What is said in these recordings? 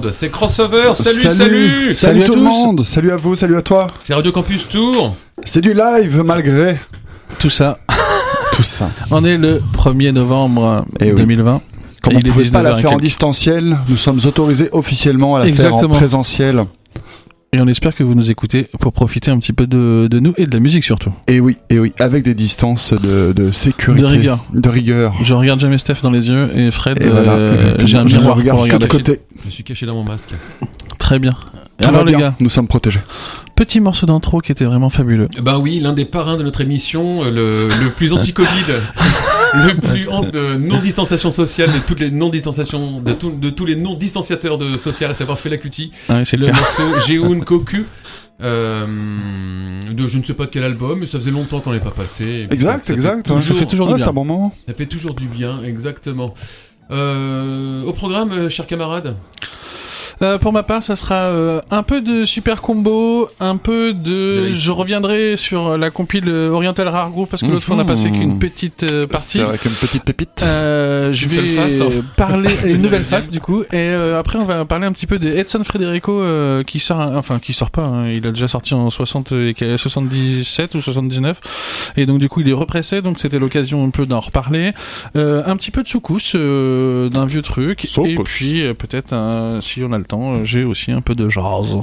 bande. C'est Crossover. Salut, salut. Salut, Salut à tout le monde, salut à vous, salut à toi. C'est Radio Campus Tour. C'est du live malgré Tout ça. tout ça. On est le 1er novembre Eh oui. 2020. Comme Et on ne pouvait pas 19 la faire en distanciel, nous sommes autorisés officiellement à la faire en Exactement. présentiel. Et on espère que vous nous écoutez pour profiter un petit peu de, de nous et de la musique surtout. Et oui, et oui, avec des distances de, de sécurité. De rigueur. De rigueur. Je regarde jamais Steph dans les yeux et Fred, Et voilà, euh, exactement. j'ai un Je miroir regarde pour que de côté. Caché dans mon masque. Très bien. Et Tout alors va les gars, nous sommes protégés. petit morceau d'intro qui était vraiment fabuleux. Ben oui, l'un des parrains de notre émission, le, le plus anti-Covid, le plus en- de non-distanciation sociale de toutes les non-distanciations, de, tout- de tous les non-distanciateurs de social, à savoir Fela Kuti. C'est le morceau Jeun Koku. Euh, de je ne sais pas de quel album, mais ça faisait longtemps qu'on l'avait pas passé. Exact, ça- ça fait exact. toujours- Ça fait toujours du bien. c'est un bon moment. Ça fait toujours du bien, exactement. Euh, au programme, euh, chers camarades. Euh, pour ma part, ça sera euh, un peu de super combo, un peu de. Je reviendrai sur la compile euh, Oriental Rare Group parce que l'autre fois on a passé Mhm. qu'une petite euh, partie. C'est avec une petite pépite. Euh, je vais face, hein. parler une Une nouvelle deuxième. face du coup et euh, après on va parler un petit peu de Edson Federico euh, qui sort enfin qui sort pas hein, il a déjà sorti en 60 et quel- 77 ou 79 et donc du coup il est repressé donc c'était l'occasion un peu d'en reparler Euh, un petit peu de soukous euh, d'un vieux truc et puis euh, peut-être un- si on a le temps euh, j'ai aussi un peu de jazz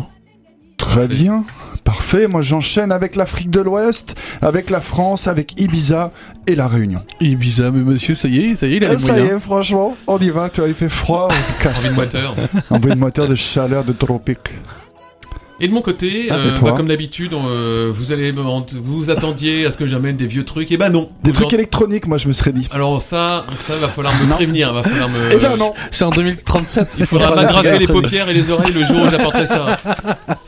Très Parfait. bien. Parfait. Moi, j'enchaîne avec l'Afrique de l'Ouest, avec la France, avec Ibiza et la Réunion. Ibiza mais monsieur ça y est ça y est il a les ça y est, franchement, on y va. Tu vois, il fait froid, on se casse. Envie de moteur. De moteur de chaleur de tropique. Et de mon côté, Ah, euh, et bah, comme d'habitude, on, euh, vous allez me- vous vous attendiez à ce que j'amène des vieux trucs. Et bah non. Des trucs électroniques, moi, je me serais dit. Alors ça, ça va falloir me Non. prévenir, va falloir me. Eh ben non. c'est en 2037 Il faudra m'agrafer les paupières et les oreilles le jour où j'apporterai ça.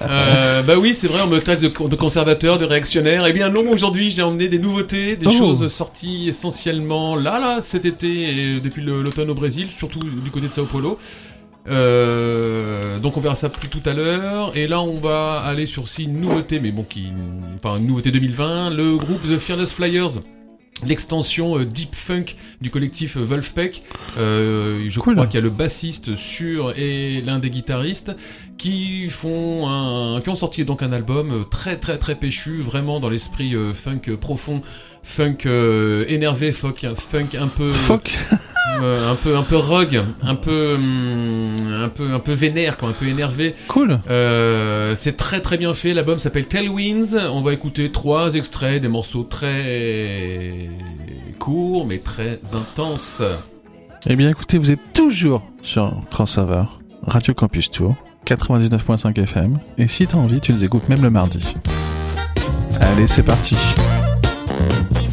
Euh, bah oui, c'est vrai, on me taxe de, de conservateur, de réactionnaire. Eh bien non, aujourd'hui, j'ai emmené des nouveautés, des Oh. choses sorties essentiellement là, là, cet été et depuis l'automne au Brésil, surtout du côté de Sao Paulo. Euh, donc on verra ça plus tout à l'heure. Et là, on va aller sur six nouveautés, mais bon, qui, enfin, une nouveauté 2020. Le groupe The Fearless Flyers. L'extension euh, Deep Funk du collectif euh, Wolfpack. Euh, je Cool. crois qu'il y a le bassiste sur et l'un des guitaristes qui font un, qui ont sorti donc un album euh, très très très péchu, vraiment dans l'esprit funk profond, funk euh, énervé, funk, funk un peu fuck euh, un peu un peu rogue, un peu hum, un peu un peu vénère quoi, un peu énervé. cool Euh, c'est très très bien fait. L'album s'appelle Tailwinds. On va écouter trois extraits, des morceaux très courts mais très intenses. Eh bien, écoutez, vous êtes toujours sur Crossover, Radio Campus Tour, 99.5 FM. Et si t'as envie, tu nous écoutes même le mardi. Allez, c'est parti. T'es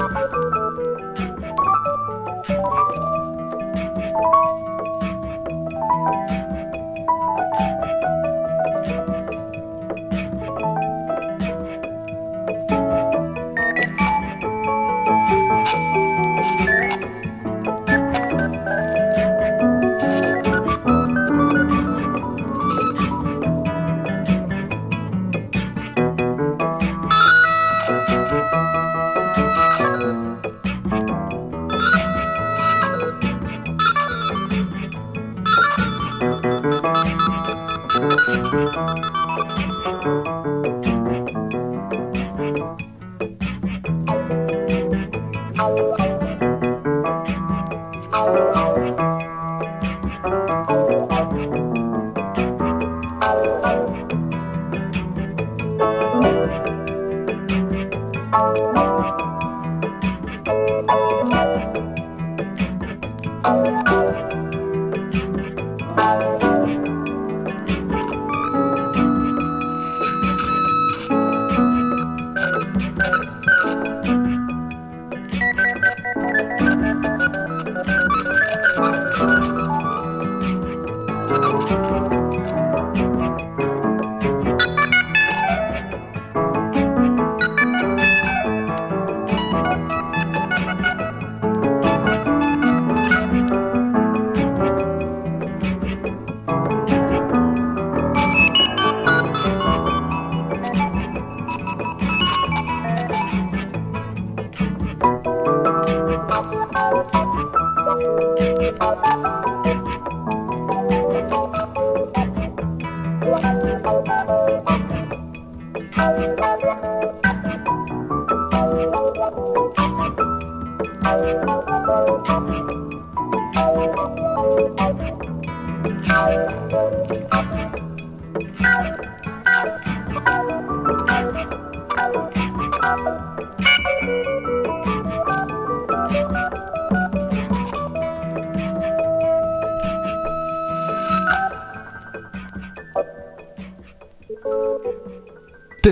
you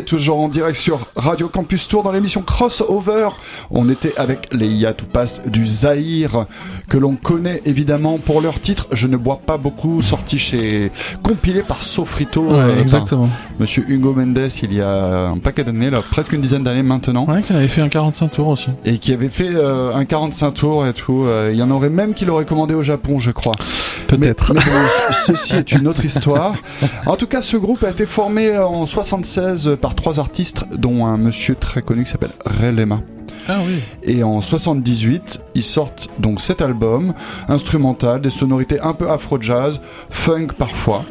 toujours en direct sur Radio Campus Tour dans l'émission Crossover. On était avec les Yatu Past du Zahir, que l'on connaît évidemment pour leur titre Je ne bois pas beaucoup, sorti chez. compilé par Sofrito. Ouais, euh, exactement. Monsieur Hugo Mendes il y a un paquet d'années, là, presque une dizaine d'années maintenant. Ouais, qui avait fait un 45 tours aussi. Et qui avait fait euh, un 45 tours et tout. Euh, Il y en aurait même qui l'auraient commandé au Japon, je crois. Peut-être. Mais, mais bon, ce- ceci est une autre histoire. En tout cas, ce groupe a été formé en 76 par trois artistes, dont un monsieur très connu qui s'appelle Ray Lema. Ah oui. Et en 78, ils sortent donc cet album instrumental, des sonorités un peu afro-jazz, funk parfois.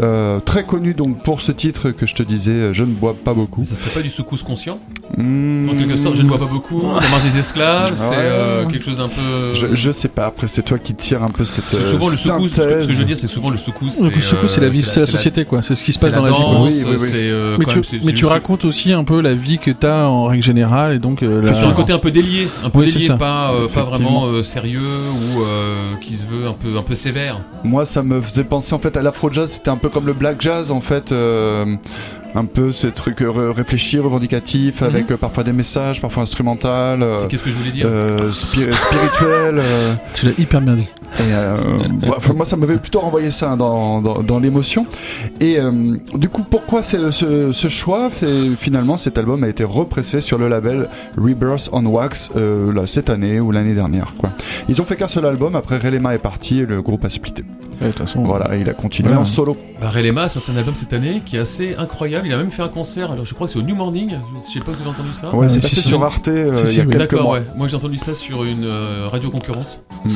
Euh, très connu donc pour ce titre que je te disais, je ne bois pas beaucoup. Ça serait pas du soukous conscient? En quelque sorte, je ne vois pas beaucoup. La marche des esclaves, c'est euh, quelque chose un peu. je, je sais pas, après c'est toi qui tire un peu cette C'est souvent le euh, soukous. Ce que, ce synthèse. que je veux dire, c'est souvent le soukous. Le c'est, Kusoko, c'est la euh, vie, c'est la société, quoi. C'est ce qui se passe la dans la vie. Oui, oui, oui. c'est. euh, Mais quand tu, même, c'est- mais c'est- tu c'est- racontes aussi un peu la vie que t'as en règle générale et donc euh, la- Sur un côté un peu délié, un peu délié, pas, euh, pas vraiment euh, sérieux ou euh, qui se veut un peu, un peu sévère. Moi, ça me faisait penser en fait à l'afro-jazz. C'était un peu comme le black jazz en fait. Un peu ces trucs euh, ré- réfléchis, revendicatifs, Mhm. avec euh, parfois des messages, parfois instrumental, euh, C'est qu'est-ce que je voulais dire euh, spiri- spirituel. euh, tu l'as hyper bien dit. et, euh, moi, ça m'avait plutôt renvoyé ça hein, dans, dans, dans l'émotion. Et euh, du coup, pourquoi c'est ce, ce choix? Finalement, cet album a été repressé sur le label Rebirth on Wax euh, là, cette année ou l'année dernière. Quoi. Ils ont fait qu'un seul album. Après, Relema est parti et le groupe a splitté. Ouais, De toute façon. Voilà, et il a continué en solo. Bah, Relema a sorti un album cette année qui est assez incroyable. Il a même fait un concert. Alors, je crois que c'est au New Morning. Je sais pas si vous avez entendu ça. Ouais, c'est si, passé sur Arte euh, Si, si, il y a oui. quelques D'accord, mois. ouais. Moi, j'ai entendu ça sur une euh, radio concurrente. Mm.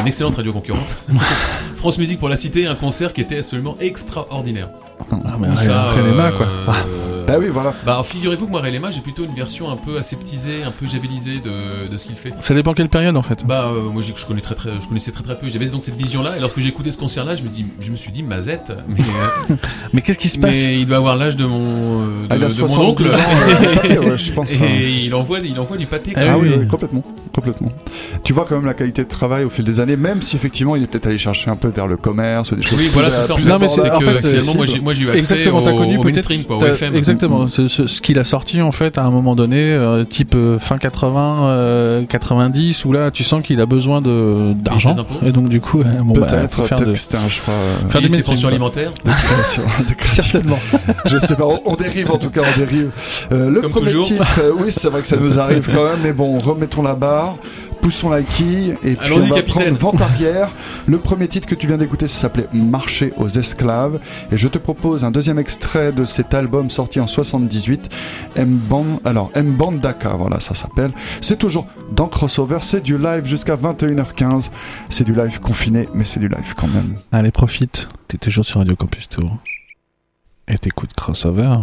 Une excellente radio concurrente. France Musique pour la cité, un concert qui était absolument extraordinaire. Ah, mais ça, après les mains, quoi. Euh, Ah. Bah oui, voilà. Bah, figurez-vous que moi, Relema, j'ai plutôt une version un peu aseptisée, un peu javelisée de, de ce qu'il fait. Ça dépend quelle période en fait. Bah, euh, moi, je, connais très, très, je connaissais très très peu. J'avais donc cette vision-là, et lorsque j'ai écouté ce concert-là, je me, dis, je me suis dit, Mazette, mais, euh, Mais qu'est-ce qui se passe? mais il doit avoir l'âge de mon, euh, de, Ah, a de mon 70 oncle. ans, euh, ouais, je pense. hein. et il envoie, il envoie du pâté. Ah Ah oui, complètement, complètement. Tu vois quand même la qualité de travail au fil des années, même si effectivement il est peut-être allé chercher un peu vers le commerce ou des choses Oui, plus, voilà, c'est ça. En plus fait, c'est que moi, j'ai, eu accès Exactement, au, t'as connu au peut-être. mainstream, quoi, au FM. Exactement, ce, ce- ce qu'il a sorti en fait à un moment donné, euh, type euh, fin 80, euh, 90, où là tu sens qu'il a besoin de d'argent. Et donc du coup, euh, bon, bah, Peut-être, faire peut-être de- que c'était un choix euh, Faire ses mainstream, pensions quoi. alimentaires. de création. de création. Certainement. Je sais pas, on, on dérive en tout cas, on dérive. Euh, le Comme premier toujours. titre, euh, oui, c'est vrai que ça nous arrive quand même, mais bon, remettons la barre, poussons la quille, et puis on va capitaine. prendre vente arrière. Le premier titre que tu viens d'écouter, ça s'appelait Marcher aux esclaves, et je te propose un deuxième extrait de cet album sorti en 78, M-Band, alors M-Bandaka, voilà, ça s'appelle. C'est toujours dans Crossover, c'est du live jusqu'à 21h15. C'est du live confiné, mais c'est du live quand même. Allez, profite. T'es toujours sur Radio Campus Tour. Et t'écoutes Crossover.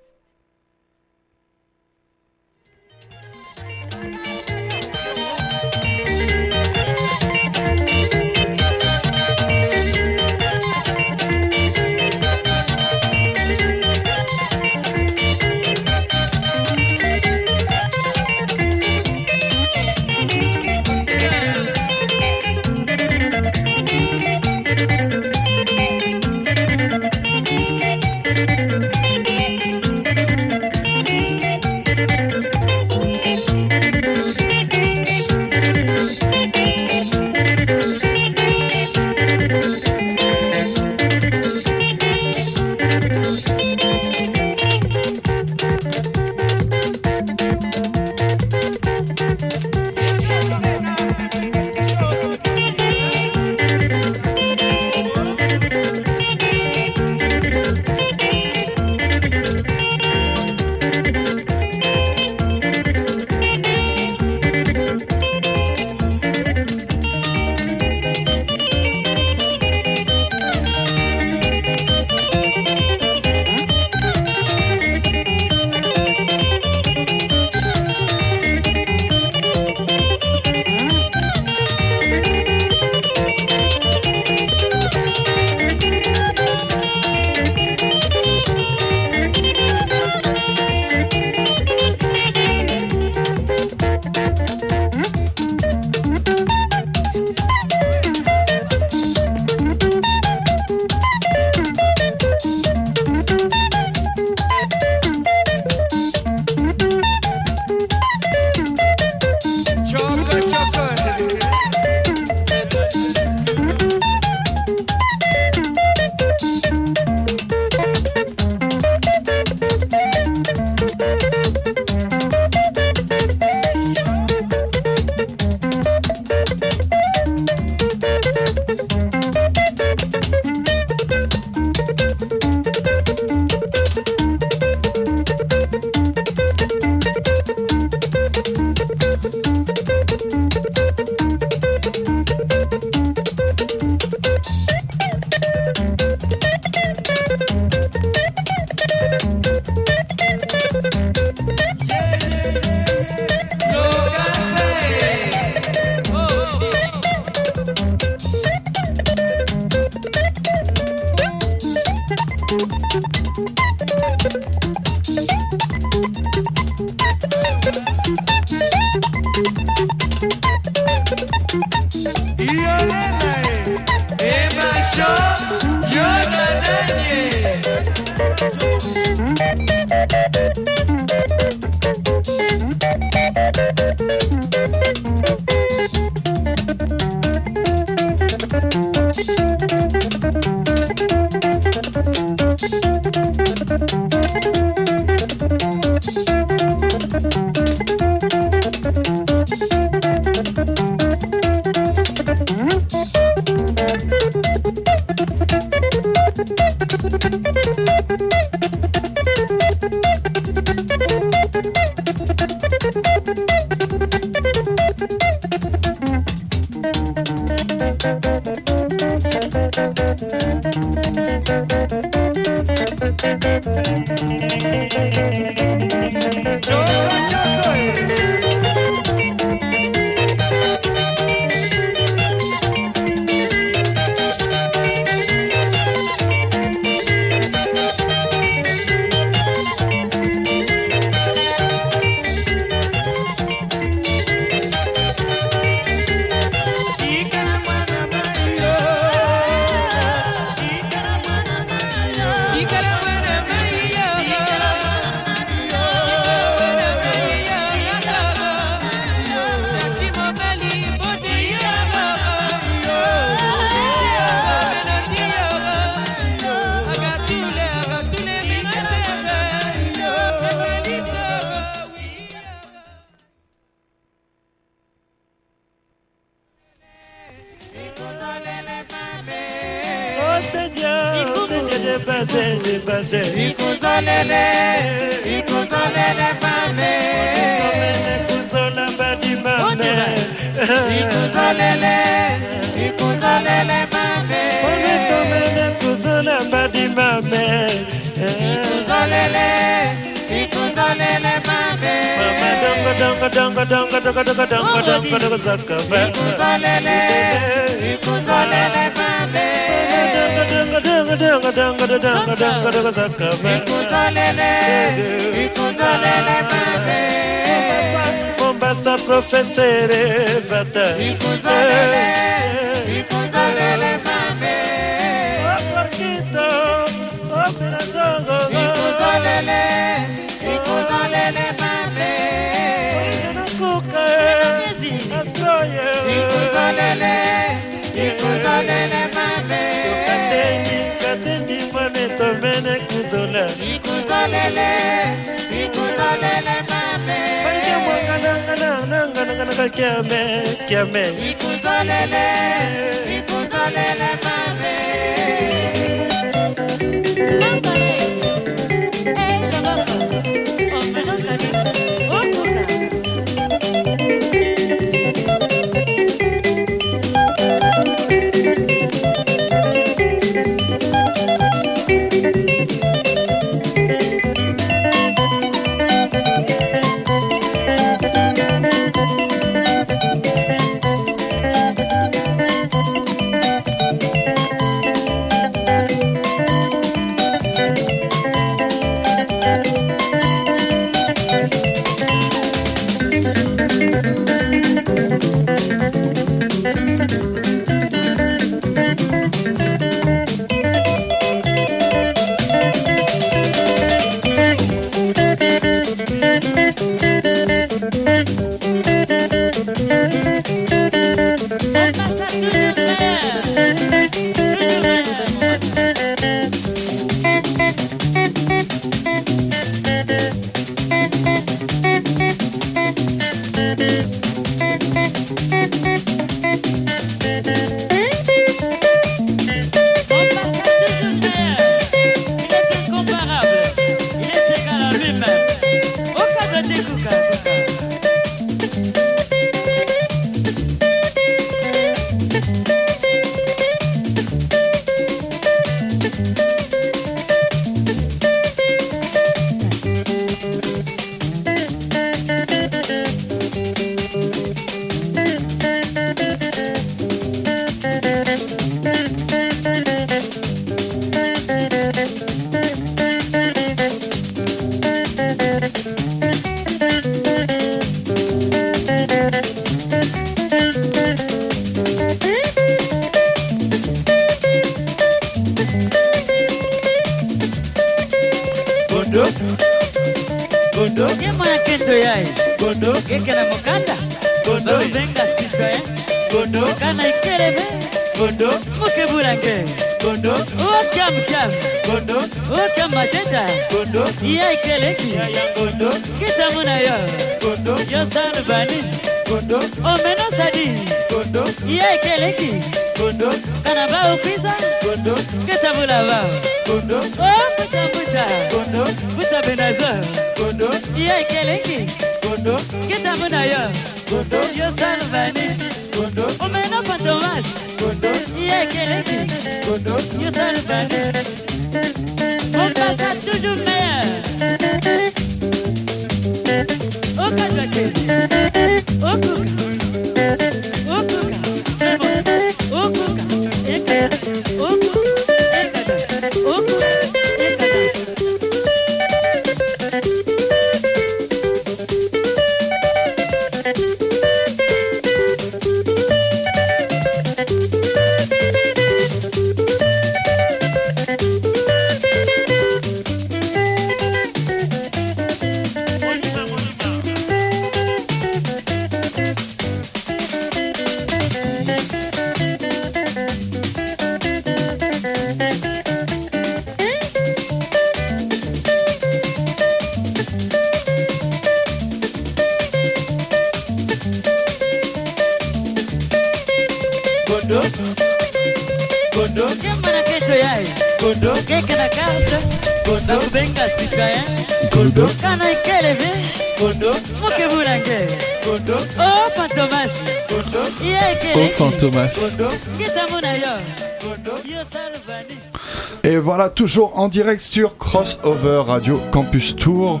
Toujours en direct sur Crossover Radio Campus Tour.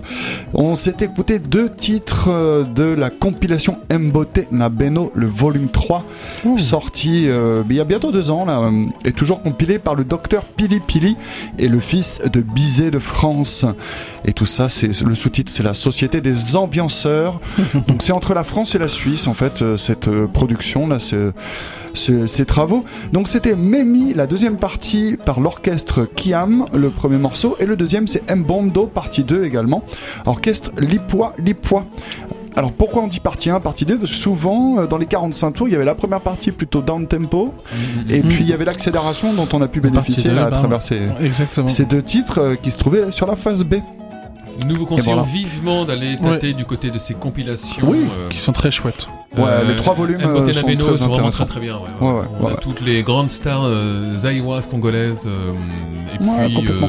On s'est écouté deux titres euh, de la compilation Mbote Nabeno, le volume 3, sorti euh, il y a bientôt deux ans, là, euh, et toujours compilé par le docteur Pili Pili et le fils de Bizet de France. Et tout ça, c'est le sous-titre, c'est la Société des ambianceurs. Donc c'est entre la France et la Suisse, en fait, euh, cette production, là, ce- ces travaux. Donc c'était Memi, la deuxième partie par l'orchestre Kiam, le premier morceau, et le deuxième c'est Mbondo, partie 2 également, orchestre Lipois Lipois. Alors pourquoi on dit partie 1, partie 2 Parce que souvent euh, dans les 45 tours, il y avait la première partie plutôt down tempo, et puis il y avait l'accélération dont on a pu bénéficier là, à travers ces, Exactement. ces deux titres euh, qui se trouvaient sur la phase B. Nous vous conseillons voilà. vivement d'aller tâter du côté de ces compilations. Oui. euh, Qui sont très chouettes. Ouais, les trois volumes, euh, sont très c'est vraiment intéressants. très très bien. ouais, Ouais, ouais. ouais, On ouais. a toutes les grandes stars euh, zaïroises, congolaises, et Ouais, puis complètement.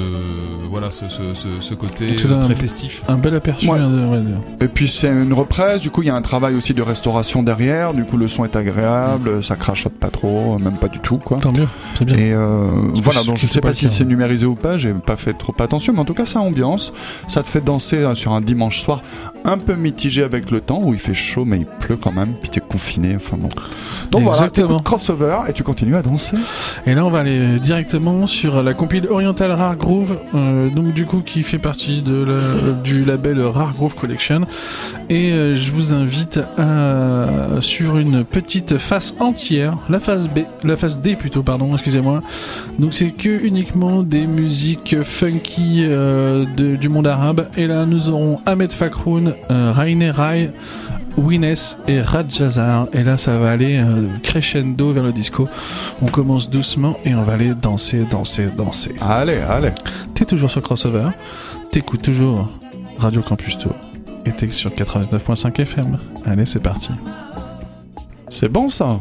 Voilà ce, ce, ce, ce côté euh, très un- festif. Un bel aperçu, Ouais. hein. Et puis c'est une reprise, du coup il y a un travail aussi de restauration derrière, du coup le son est agréable, ça crachote pas trop, même pas du tout quoi. Tant mieux, c'est bien. Et euh, voilà, je donc je sais sais pas si c'est numérisé ou pas, j'ai pas fait trop attention, mais en tout cas ça ambiance, ça te fait danser euh, sur un dimanche soir un peu mitigé avec le temps, où il fait chaud mais il pleut quand même, puis t'es confiné, enfin bon. Donc voilà, Exactement. t'écoutes crossover et tu continues à danser. Et là, on va aller directement sur la compile Oriental Rare Groove, euh, donc du coup qui fait partie de la- du label Rare Groove Collection. Et euh, je vous invite à, sur une petite face entière, la face B, la face D plutôt, pardon, excusez-moi. Donc c'est que uniquement des musiques funky euh, de- du monde arabe. Et là, nous aurons Ahmed Fakroun, euh, Raine Rai. Wines et Rajazar. Et là, ça va aller euh, crescendo vers le disco. On commence doucement et on va aller danser, danser, danser. Allez, allez. T'es toujours sur Crossover, t'écoutes toujours Radio Campus Tour et t'es sur 89.5 FM. Allez, c'est parti. C'est bon ça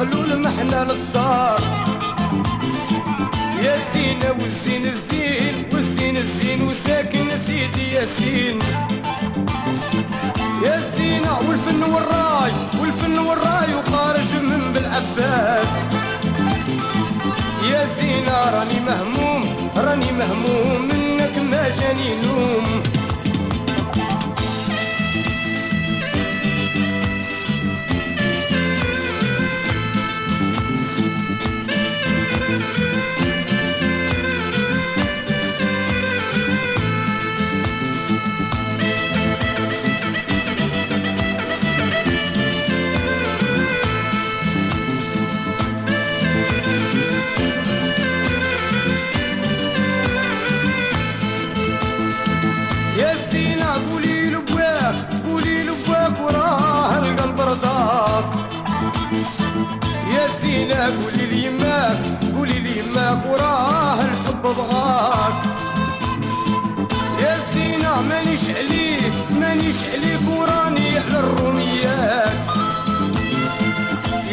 دخلوا المحنة للدار. يا زين والزين الزين والزين الزين وساكن سيدي ياسين. يا الزينة والفن والراي والفن والراي وخارج من بالعباس. يا زينة راني مهموم راني مهموم منك ما جاني نوم. قولي لي يماك قولي لي يماك وراه الحب بغاك. يا زينة مانيش عليك مانيش عليك وراني على الروميات.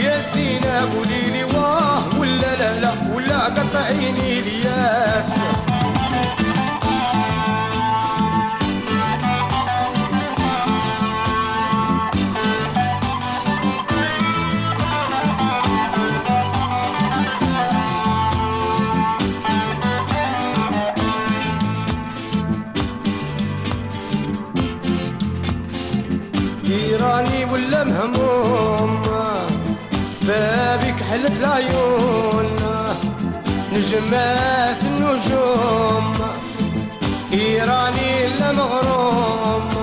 يا زينة قولي لي واه ولا لا لا ولا قطعيني الياس. ولا مهموم. بابك حلت العيون. نجمات النجوم. راني لا مغروم.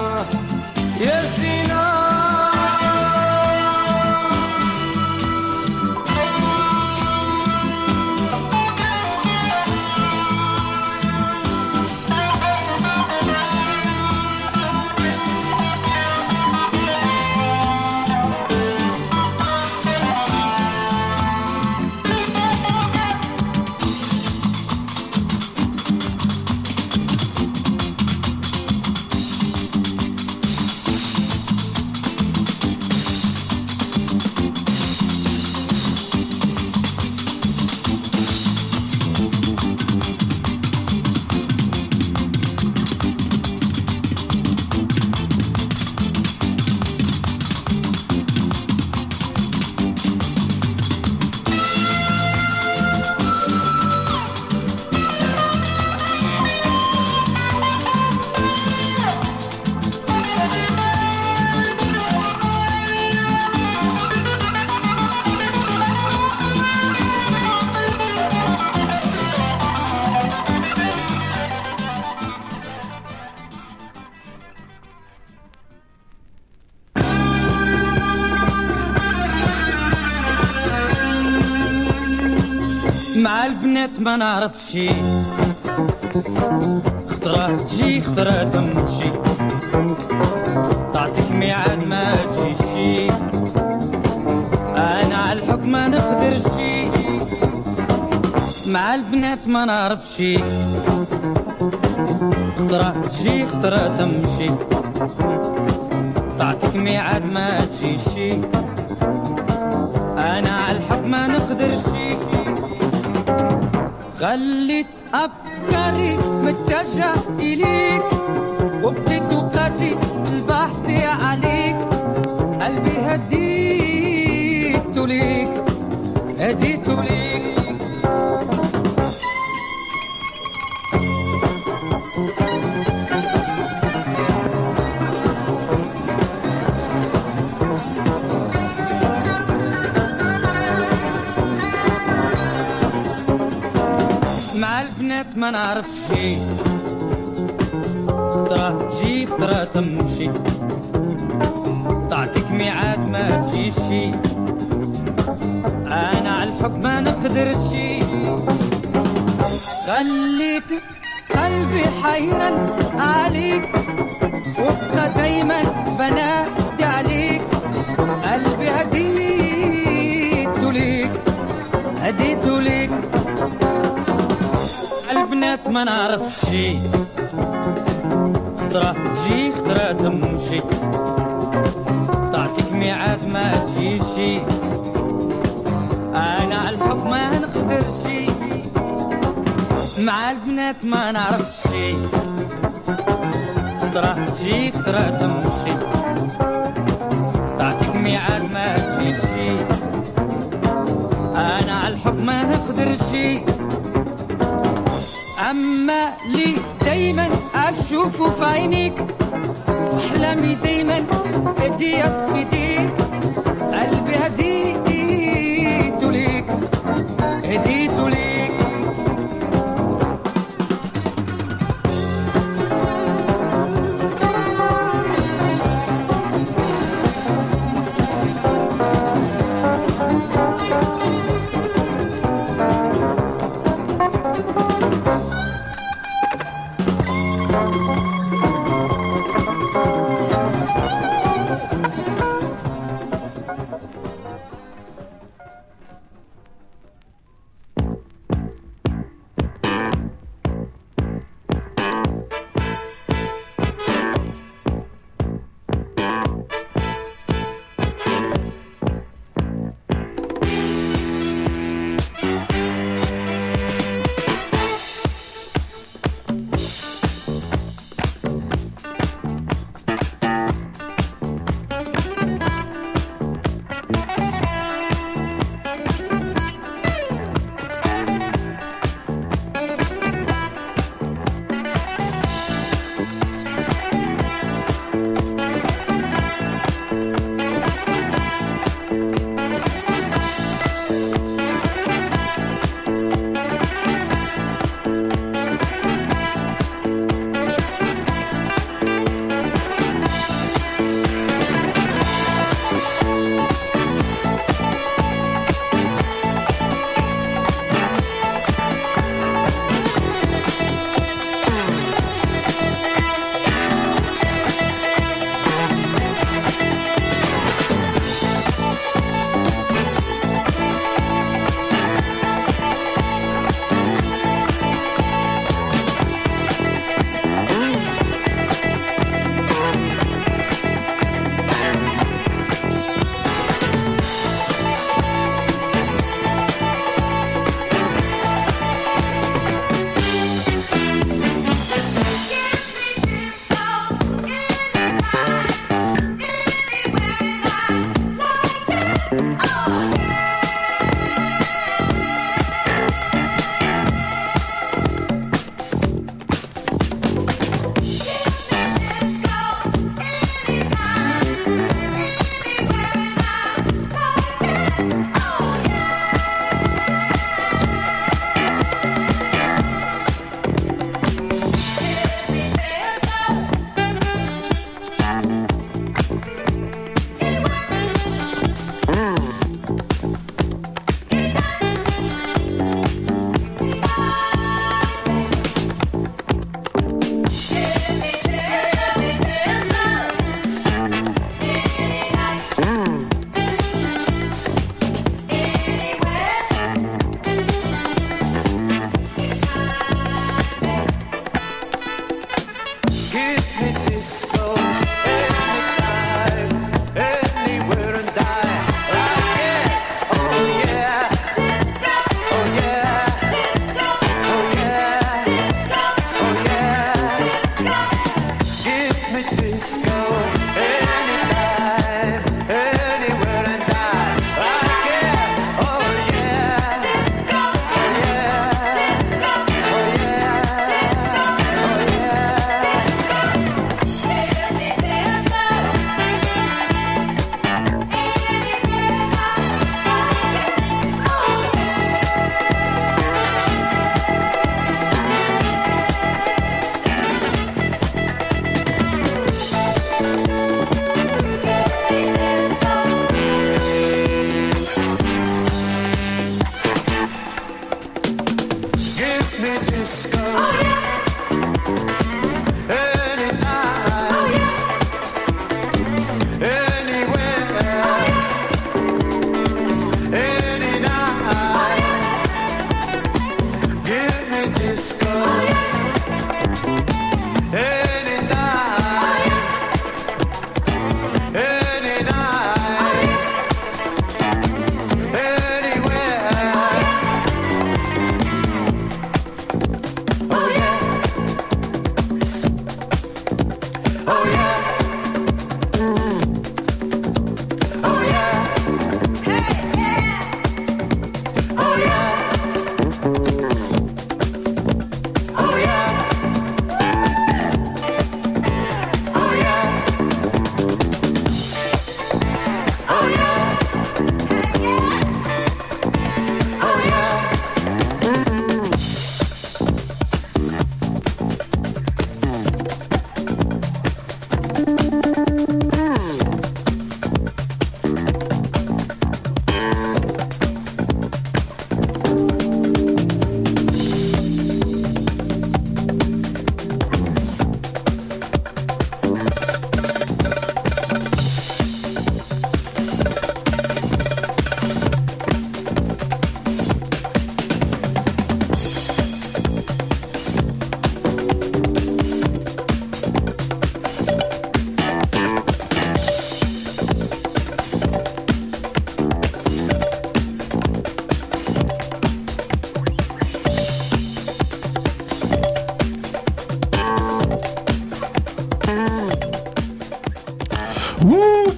مع البنات ما نعرف شي. خطرة تجي خطرة تمشي تعطيك ميعاد ما تجيشي أنا على الحب ما نقدر شي. مع البنات ما نعرف شي. خطرة تجي خطرة تمشي تعطيك ميعاد ما تجيشي أنا على الحب ما نقدر شي. خليت أفكاري متجهة إليك وبقيت وقتي البحث عليك. قلبي هديت ليك هديت ليك. ما نعرف شي. تجي خطرة تمشي. تعطيك ميعاد ما تجيشي أنا على الحب ما نقدر شي. خليت قلبي حيران عليك. وابقى دايما بنادي عليك. قلبي هديت ليك هديت ليك. البنات ما نعرف شي خطرة تجي خطرة تمشي تعطيك ميعاد ما تجيشي أنا على الحب ما نقدر شي مع البنات ما نعرف شي خطرة تجي خطرة تمشي تعطيك ميعاد ما تجيشي أنا على الحب ما نقدر شي أما لي دايما اشوفه في عينيك وأحلامي دايما هدية في ايديك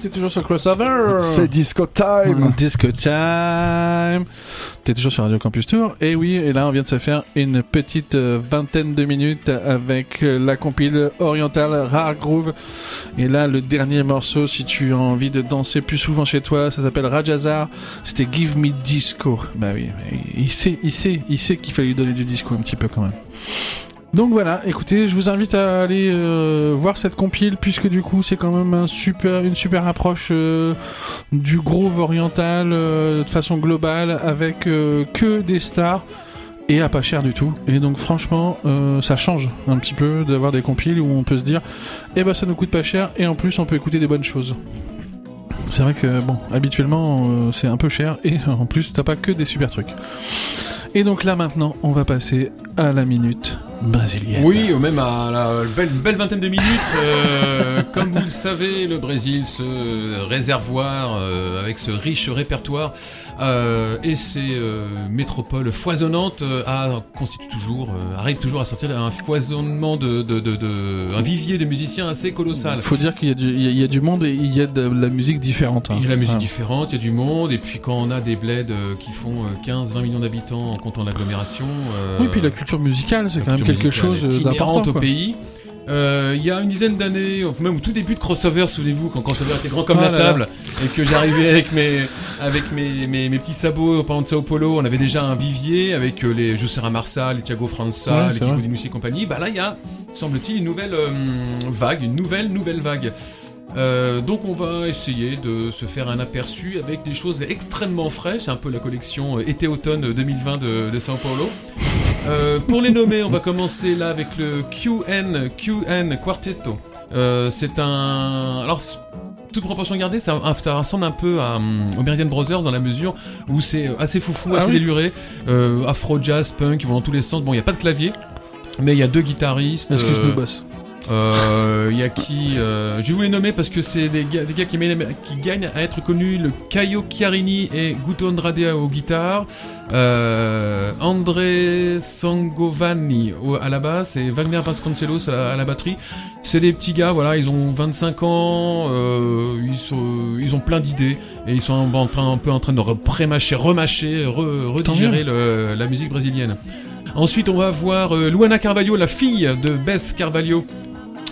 t'es toujours sur Crossover. C'est Disco Time. Disco Time. T'es toujours sur Radio Campus Tour. Et oui, et là, on vient de se faire une petite euh, vingtaine de minutes avec euh, la compile orientale Rare Groove. Et là, le dernier morceau, si tu as envie de danser plus souvent chez toi, ça s'appelle Rajazar. C'était Give Me Disco. Bah oui, il sait, il sait, il sait qu'il fallait lui donner du disco un petit peu quand même. Donc voilà, écoutez, je vous invite à aller euh, voir cette compile puisque du coup c'est quand même une super approche euh, du groove oriental euh, de façon globale avec que des stars et à pas cher du tout. Et donc franchement, ça change un petit peu d'avoir des compiles où on peut se dire, eh ben ça nous coûte pas cher et en plus on peut écouter des bonnes choses. C'est vrai que bon, habituellement c'est un peu cher et en plus t'as pas que des super trucs. Et donc là maintenant, on va passer à la minute brésilienne. Oui, ou même à la belle, belle vingtaine de minutes. euh, comme vous le savez, le Brésil, ce réservoir euh, avec ce riche répertoire euh, et ses euh, métropoles foisonnantes euh, a, constitue toujours, euh, arrive toujours à sortir un foisonnement de, de, de, de- un vivier de musiciens assez colossal. Faut dire qu'il y, a du- il y a- du monde et il y a de la musique différente. hein. Il y a la musique Voilà. différente, il y a du monde, et puis quand on a des bleds qui font 15-20 millions d'habitants en comptant l'agglomération. euh, Oui, puis la culture musicale, c'est quand même quelque chose d'important. au pays. Euh, il y a une dizaine d'années, même au tout début de Crossover, souvenez-vous, quand Crossover était grand comme Ah la là. table, et que j'arrivais avec mes avec mes, mes, mes petits sabots au parlant de Sao Paulo, on avait déjà un vivier avec euh, les Josera Marsal, les Thiago França, Ouais, les Kiko. Dinucci et compagnie. Bah là, il y a, semble-t-il, une nouvelle euh, vague, une nouvelle nouvelle vague. Euh, donc on va essayer de se faire un aperçu avec des choses extrêmement fraîches, un peu la collection été-automne 2020 de, de Sao Paulo. Euh, pour les nommer, on va commencer là avec le QN QN Quartetto. Euh, c'est un alors toute proportion gardée, ça, ça ressemble un peu à, hum, aux Meridian Brothers dans la mesure où c'est assez foufou, Ah assez oui. déluré, euh, afro jazz punk, ils vont dans tous les sens. Bon, il y a pas de clavier, mais il y a deux guitaristes. Excuse-nous, euh, boss. Euh, Il y a qui euh, Je vais vous les nommer parce que c'est des gars, des gars qui, gagnent à être connus. Le Caio Chiarini et Guto Andrade aux guitares. Euh, André Sangovani à la basse et Wagner Vasconcelos à la, à la batterie. C'est des petits gars, voilà, ils ont 25 ans, euh, ils, sont, ils ont plein d'idées et ils sont en, train, un peu en train de reprémâcher, remâcher, re- redigérer le- la musique brésilienne. Ensuite, on va voir euh, Luana Carvalho, la fille de Beth Carvalho,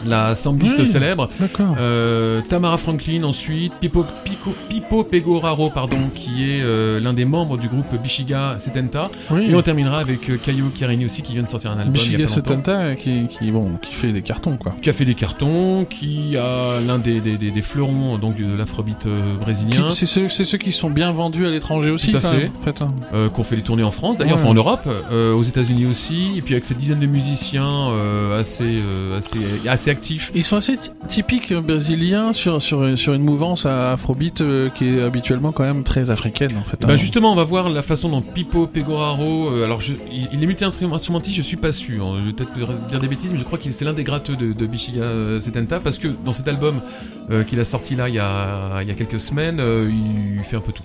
la sambiste Oui. célèbre. D'accord. Euh, Tamara Franklin ensuite, Pipo, Pico, Pipo Pegoraro, pardon, qui est euh, l'un des membres du groupe Bishiga Setenta. Oui. Et on terminera avec euh, Caio Chiarini aussi, qui vient de sortir un album il y a Michigan pas longtemps. Setanta euh, qui, qui, bon, qui fait des cartons, quoi. Qui a fait des cartons, qui a l'un des, des, des, des fleurons donc de l'afrobeat euh, brésilien, C'est ceux, c'est ceux qui sont bien vendus à l'étranger aussi. Tout à fait. en fait, hein. qu'on fait des tournées en France, d'ailleurs, Ouais. enfin en Europe, aux États-Unis aussi, et puis avec cette dizaine de musiciens assez, assez, assez Ils sont assez ty- typiques brésiliens sur, sur, sur une mouvance à afrobeat euh, qui est habituellement quand même très africaine, en fait. Bah hein. justement, on va voir la façon dont Pipo Pegoraro, euh, alors je, il, il est multi-instrumentiste, je suis pas sûr, hein, je vais peut-être dire des bêtises, mais je crois qu'il c'est l'un des gratteux de, de Bishiga euh, Setenta, parce que dans cet album qu'il a sorti là il y a, il y a quelques semaines, il fait un peu tout.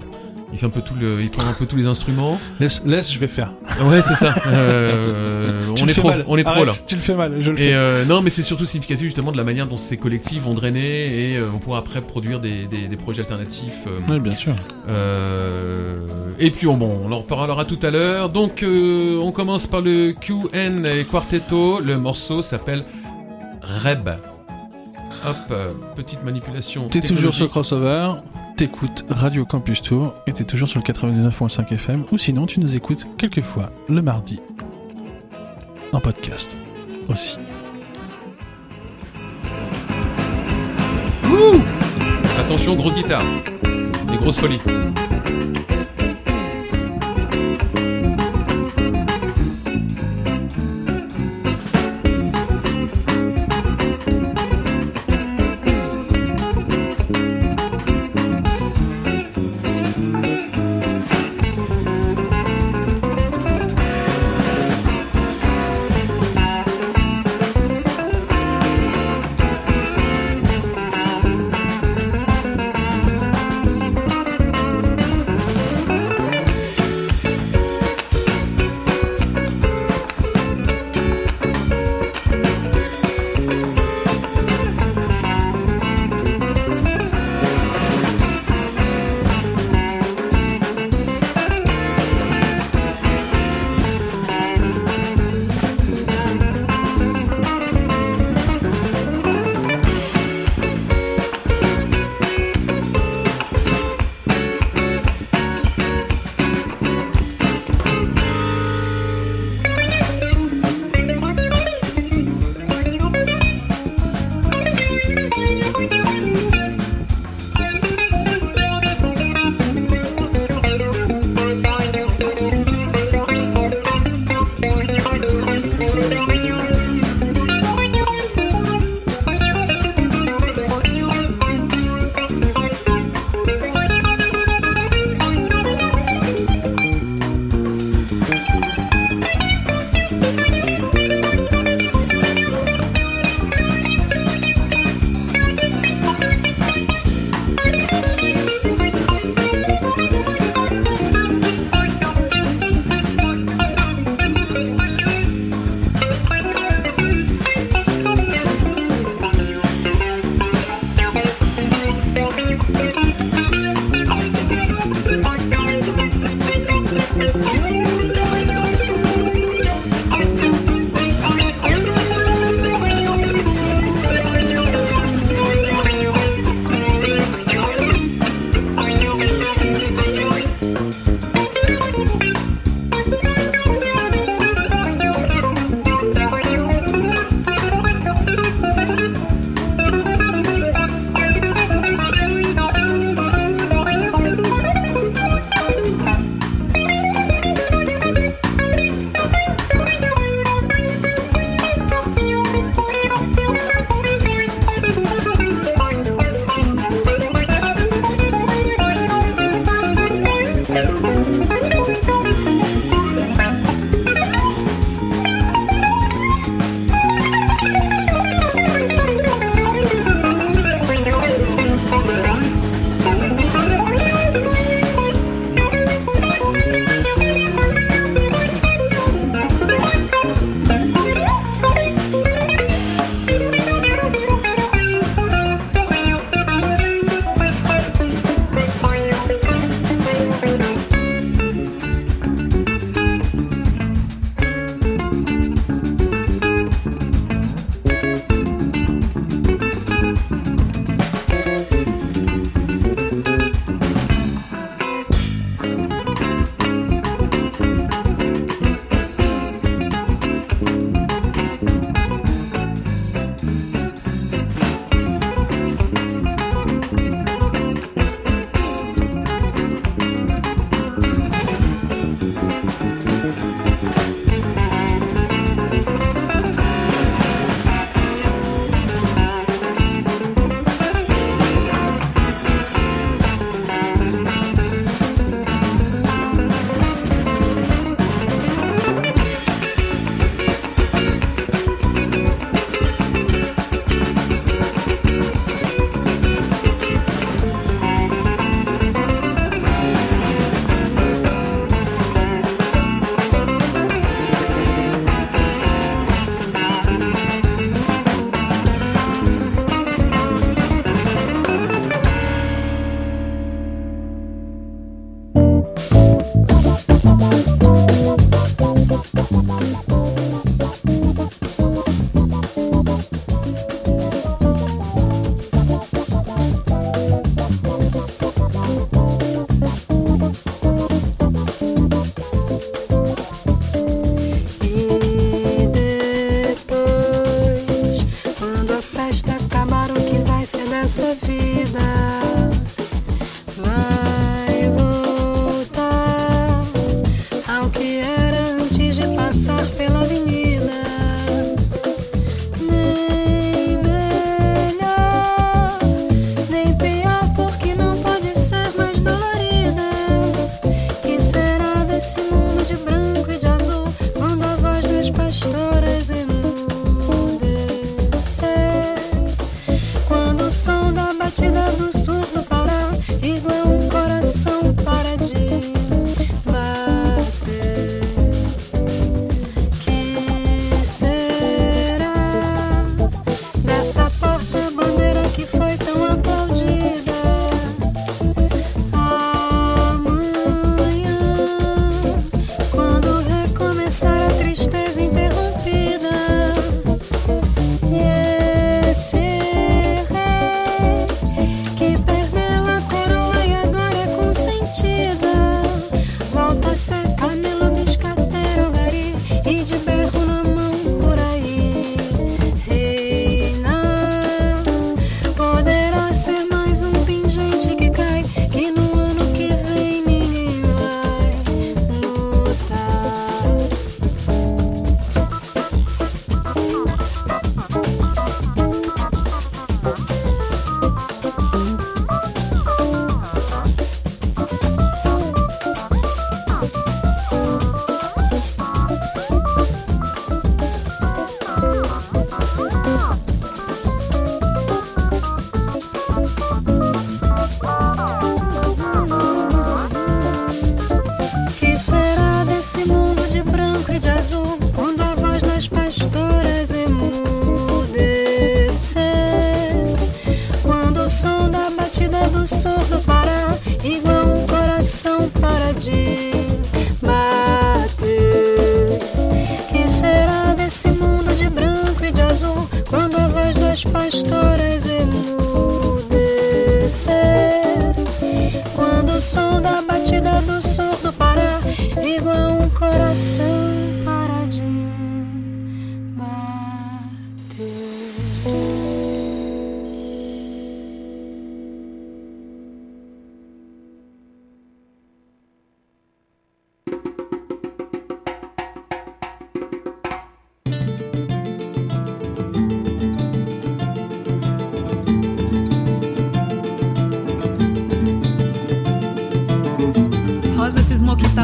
Il fait un peu tout le, il prend un peu tous les instruments. Laisse, laisse, je vais faire. Ouais, c'est ça. Euh, on est fais trop, on est trop là. Tu le fais mal, je le Et fais. euh, non, mais c'est surtout significatif justement de la manière dont ces collectifs vont drainer et euh, on pourra après produire des, des, des projets alternatifs. euh, Oui, bien sûr. euh, et puis on, bon, on en reparlera tout à l'heure. Donc on commence par le QN et Quartetto. Le morceau s'appelle Reb. Hop, petite manipulation. T'es toujours sur. Crossover, t'écoutes Radio Campus Tour et t'es toujours sur le 99.5 FM ou sinon tu nous écoutes quelquefois le mardi en podcast aussi. Attention, grosse guitare. Des grosses folies.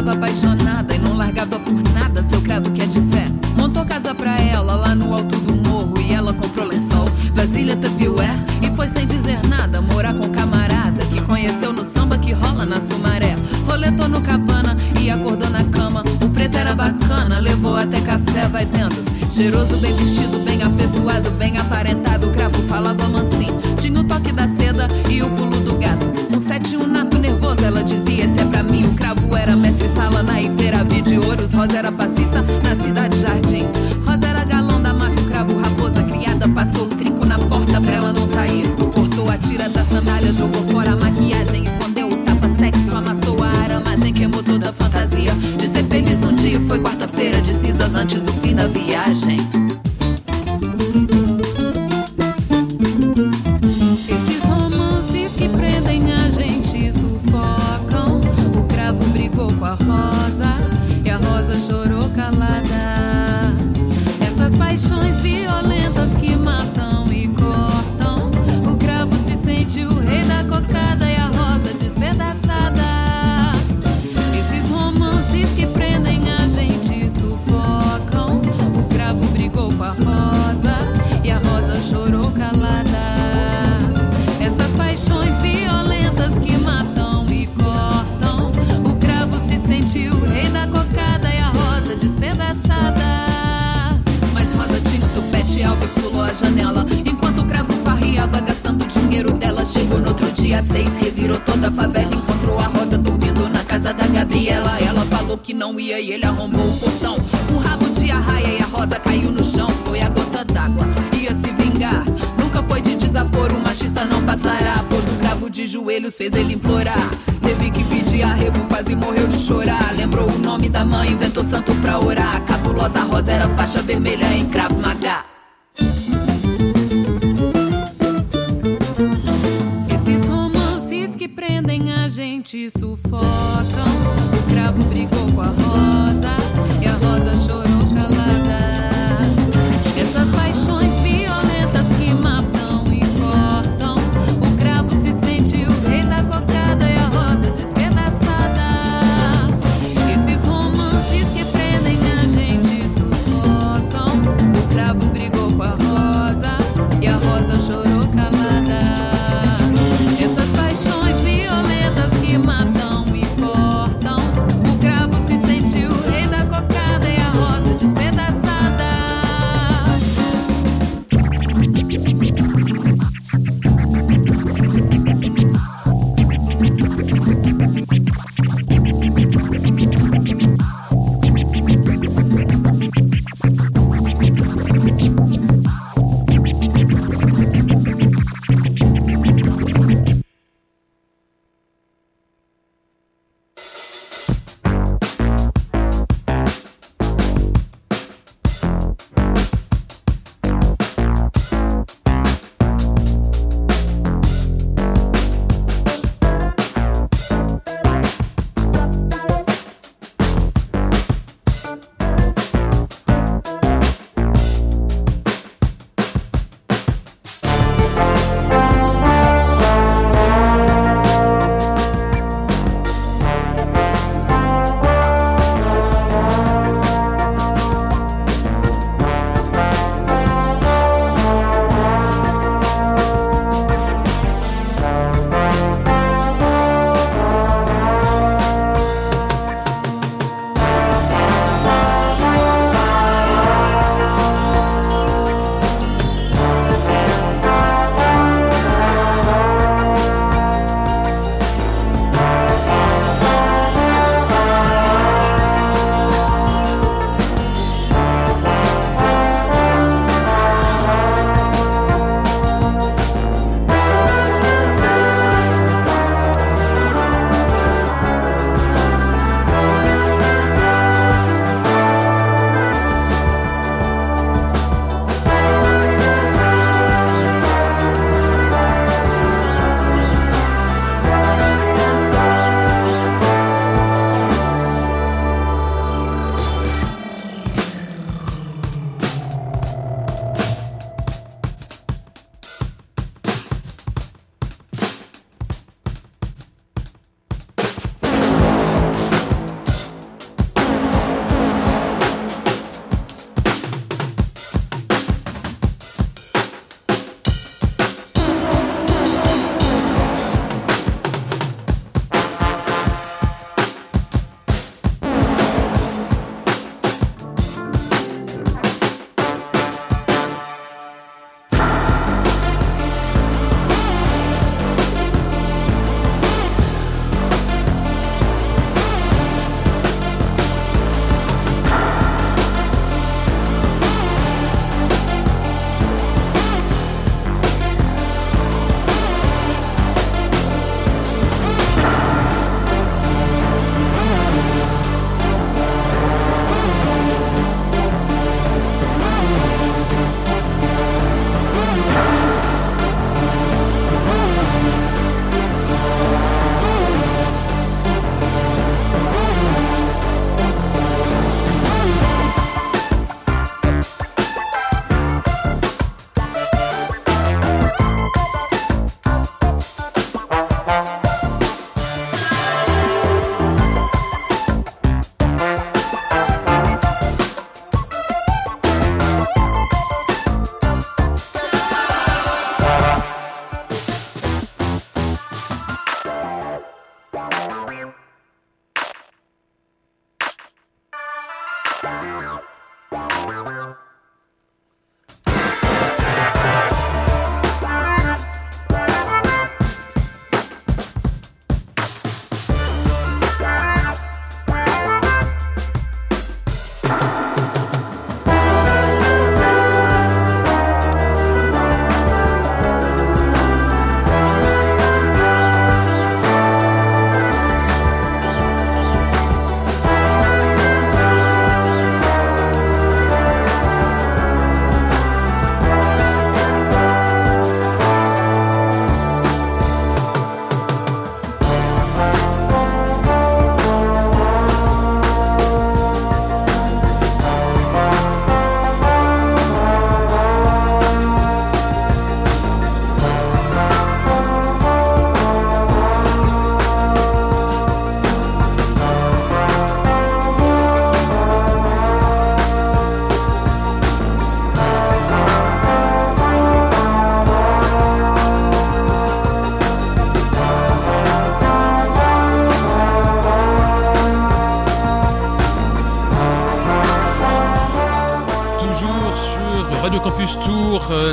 Cismou que tava apaixonada e não largava por nada seu cravo que é de fé. Montou casa pra ela lá no alto do morro e ela comprou lençol, vasilha tapioé e foi sem dizer nada morar com camarada que conheceu no samba que rola na Sumaré. Roletou no cabana e acordou na cama. O preto era bacana, levou até café, vai vendo. Cheiroso, bem vestido, bem apessoado, bem aparentado. O cravo falava mansinho, tinha o toque da seda e o pulo do gato. Sete, um nato nervoso, ela dizia: Esse é pra mim. O cravo era mestre sala na Iperavi de Ouros. Rosa era passista na cidade Jardim. Rosa era galão da massa, o cravo raposa criada. Passou o trinco na porta pra ela não sair. Cortou a tira da sandália, jogou fora a maquiagem, escondeu o tapa-sexo, amassou a aramagem, queimou toda a fantasia. De ser feliz um dia foi quarta-feira de cinzas antes do fim da viagem. Janela. Enquanto o cravo farriava, gastando o dinheiro dela. Chegou no outro dia seis, revirou toda a favela. Encontrou a Rosa dormindo na casa da Gabriela. Ela falou que não ia e ele arrombou o portão. Um rabo de arraia e a Rosa caiu no chão. Foi a gota d'água, ia se vingar. Nunca foi de desaforo, o machista não passará. Pôs o cravo de joelhos, fez ele implorar. Teve que pedir arrego, quase morreu de chorar. Lembrou o nome da mãe, inventou santo pra orar. A cabulosa rosa era faixa vermelha em cravo magá.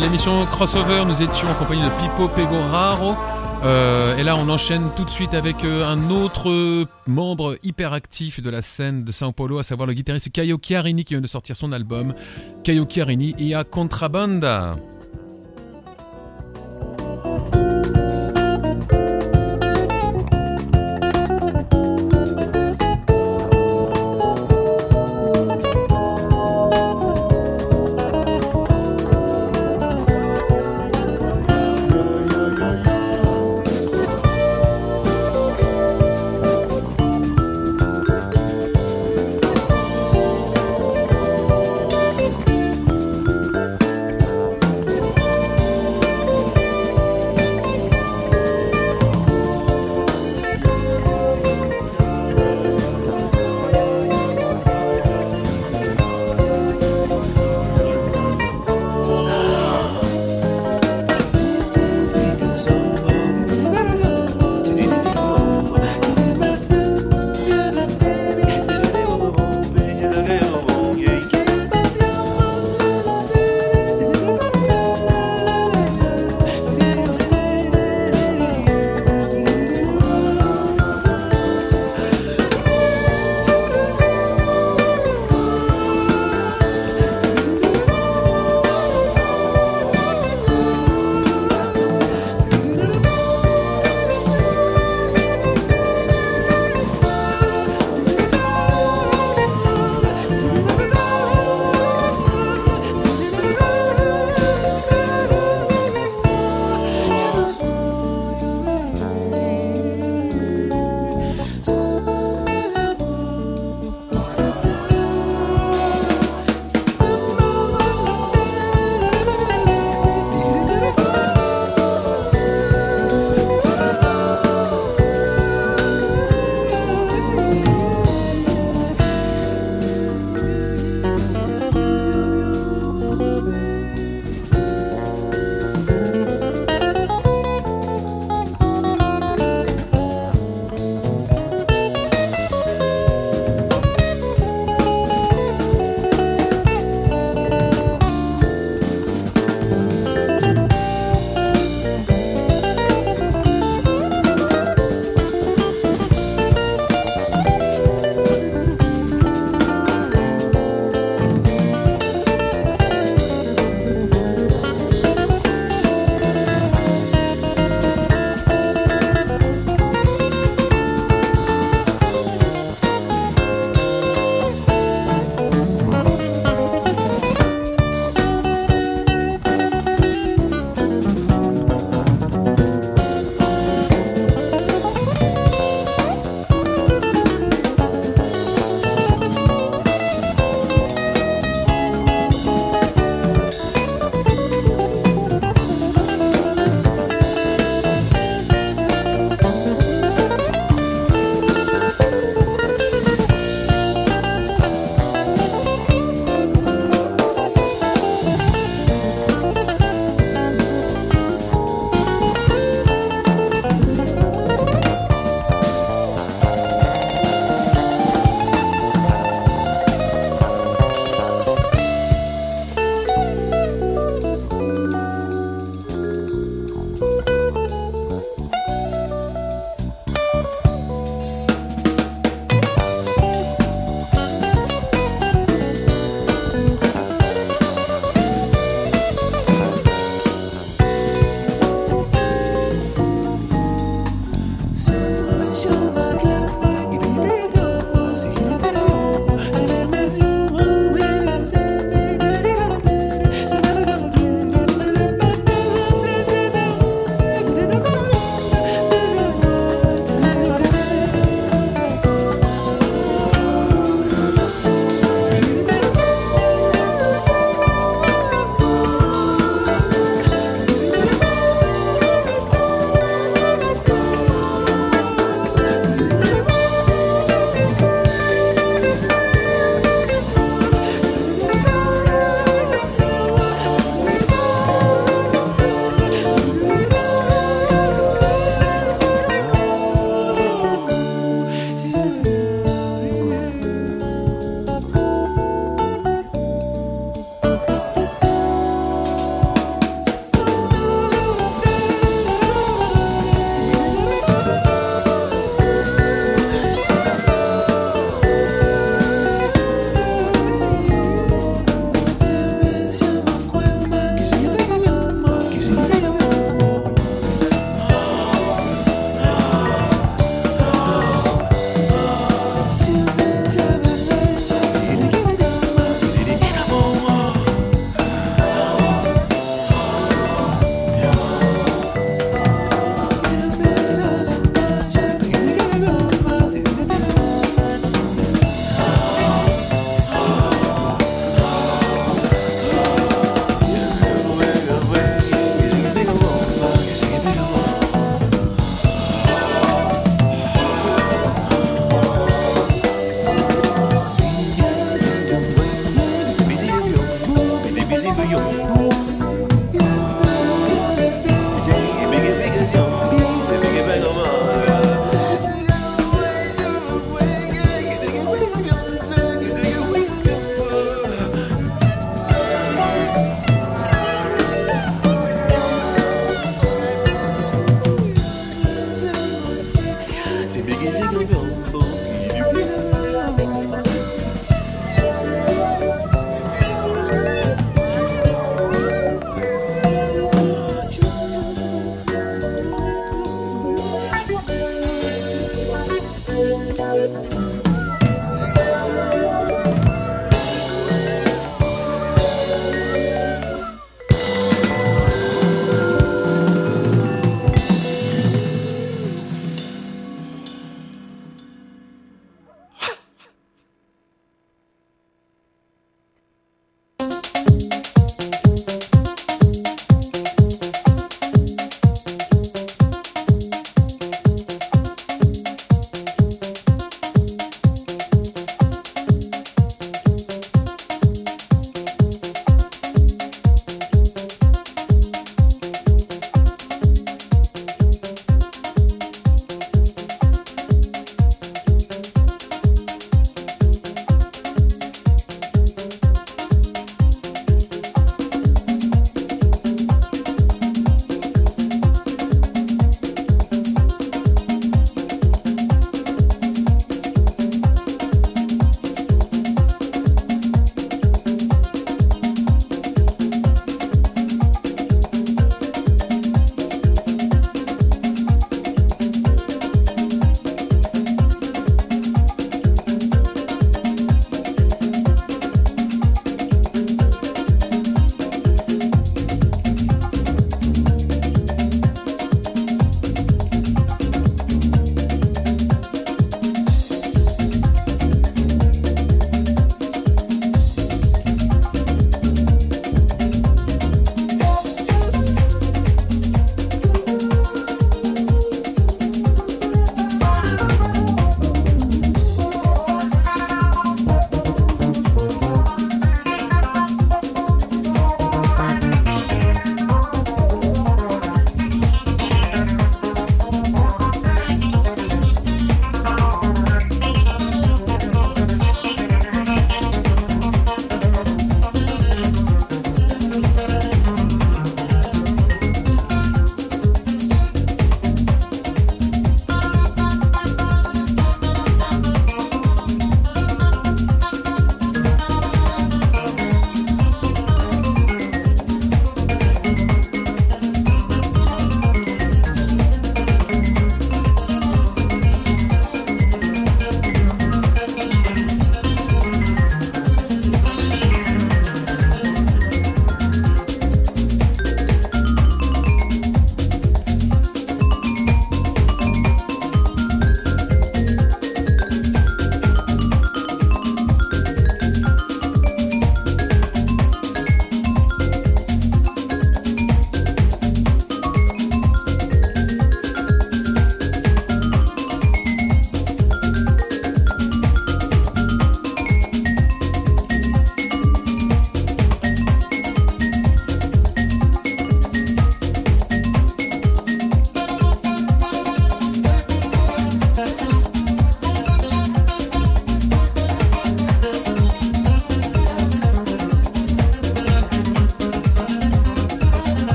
L'émission Crossover, nous étions en compagnie de Pipo Pegoraro. Euh, et là, on enchaîne tout de suite avec euh, un autre membre hyper actif de la scène de Sao Paulo, à savoir le guitariste Caio Chiarini qui vient de sortir son album. Caio Chiarini et à Contrabanda.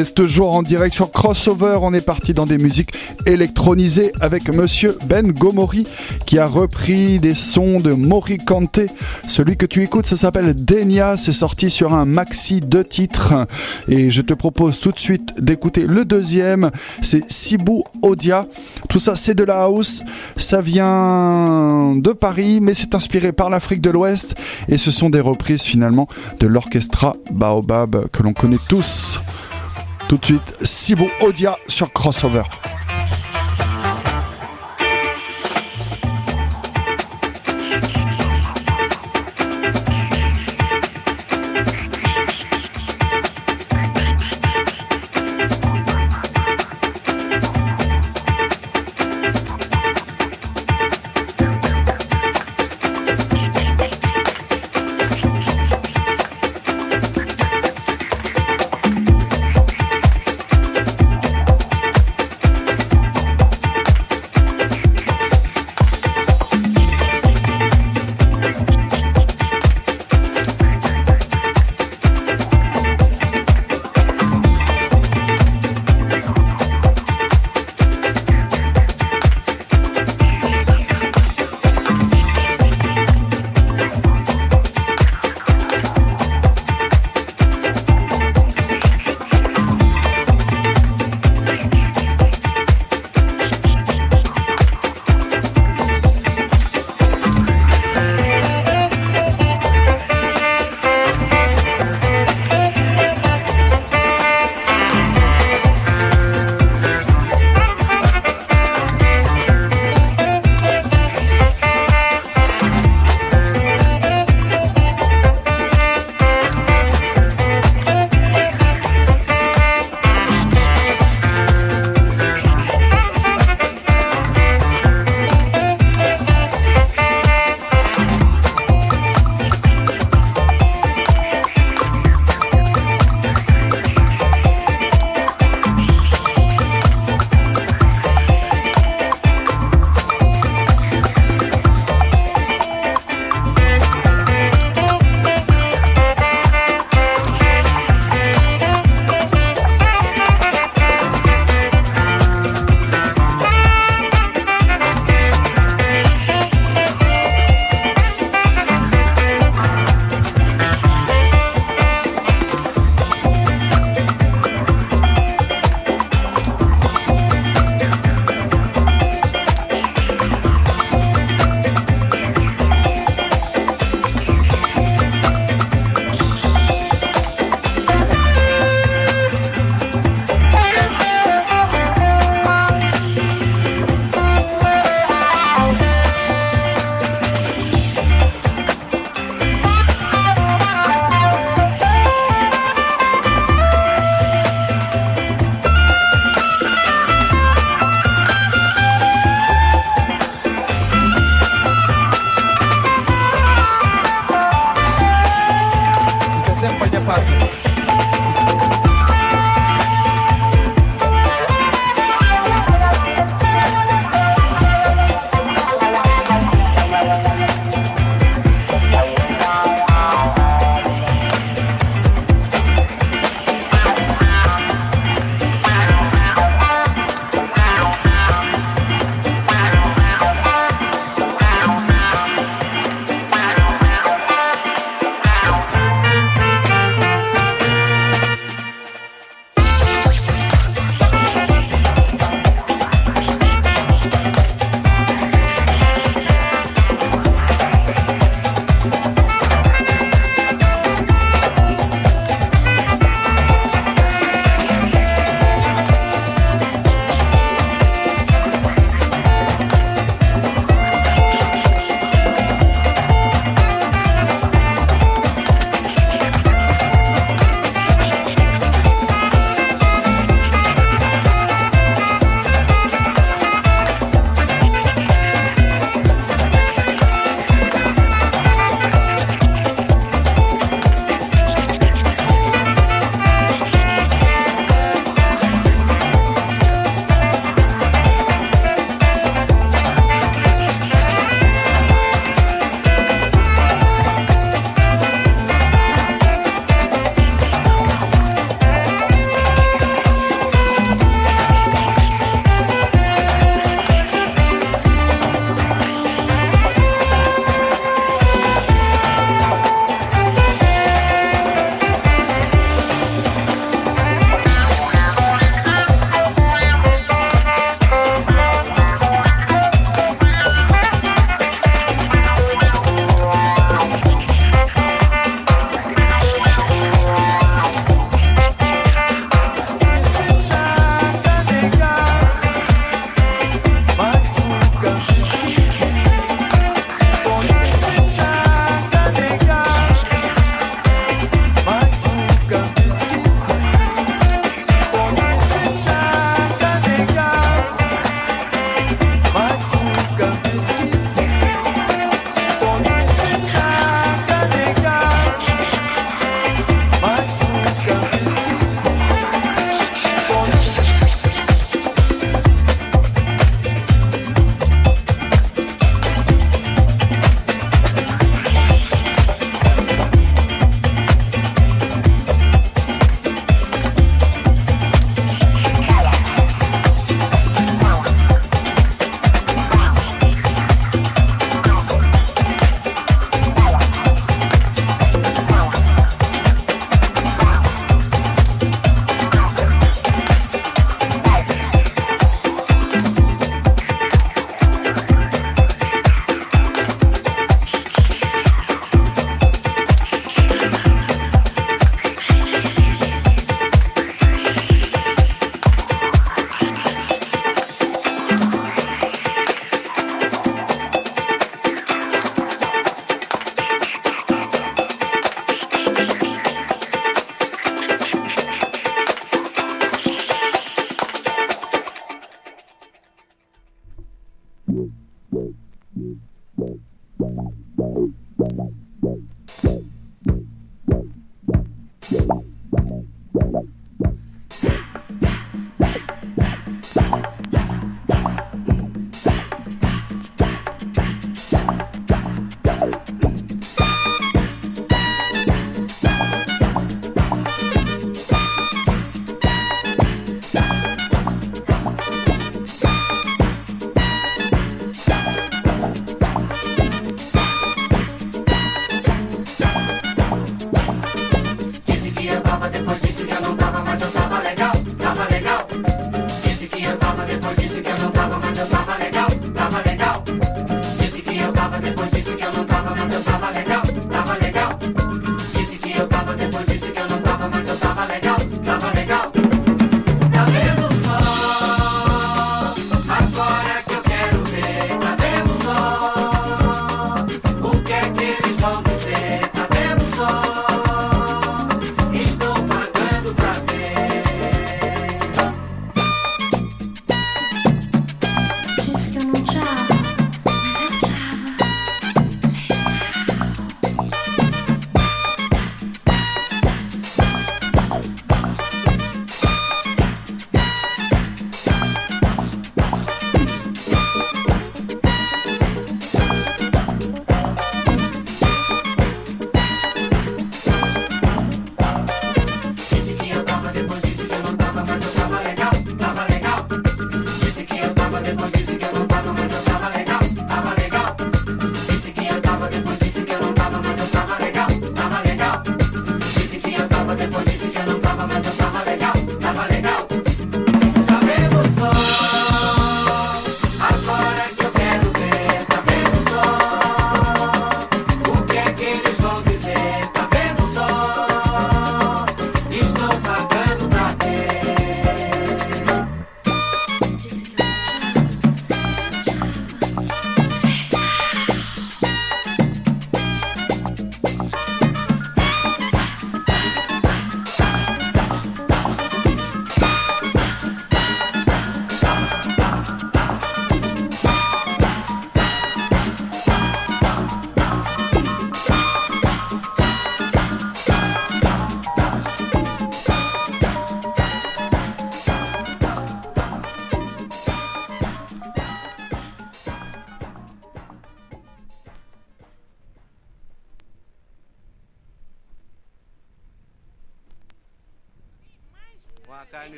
Yes, toujours en direct sur Crossover, on est parti dans des musiques électronisées avec monsieur Ben Gomori qui a repris des sons de Mori Kante. Celui que tu écoutes, ça s'appelle Denia, c'est sorti sur un maxi de titres. Et je te propose tout de suite d'écouter le deuxième, c'est Sibu Odia. Tout ça, c'est de la house, ça vient de Paris, mais c'est inspiré par l'Afrique de l'Ouest. Et ce sont des reprises finalement de l'orchestra Baobab que l'on connaît tous. Tout de suite, Sibo Odia sur Crossover.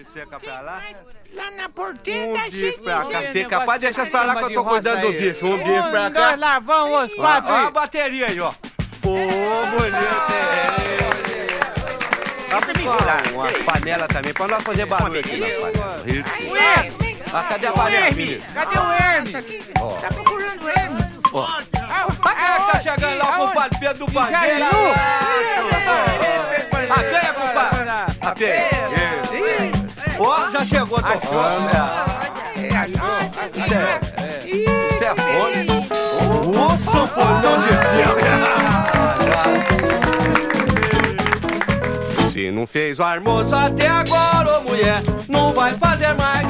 Seca pra lá. Lá na porteira Um tá bife pra cá. Fica, pode deixar pra lá que eu tô cuidando do bife. Um bife pra cá. Nós lá vamos os quatro Ó, ó aí. a bateria aí, ó. Ô, bonito. Vamos umas panelas também, pra nós fazer barulho aqui nas panelas. Ah, cadê a panela, menino? Cadê o Hermes? Tá procurando o Hermes? Ó. Ah, tá chegando lá o compadre Pedro do Bandeira. A peia, compadre. A peia. Ó, já chegou, tô falando. Isso é, isso é fone. Ô, sanfonão de. Se não fez o almoço até agora, ô mulher, não vai fazer mais.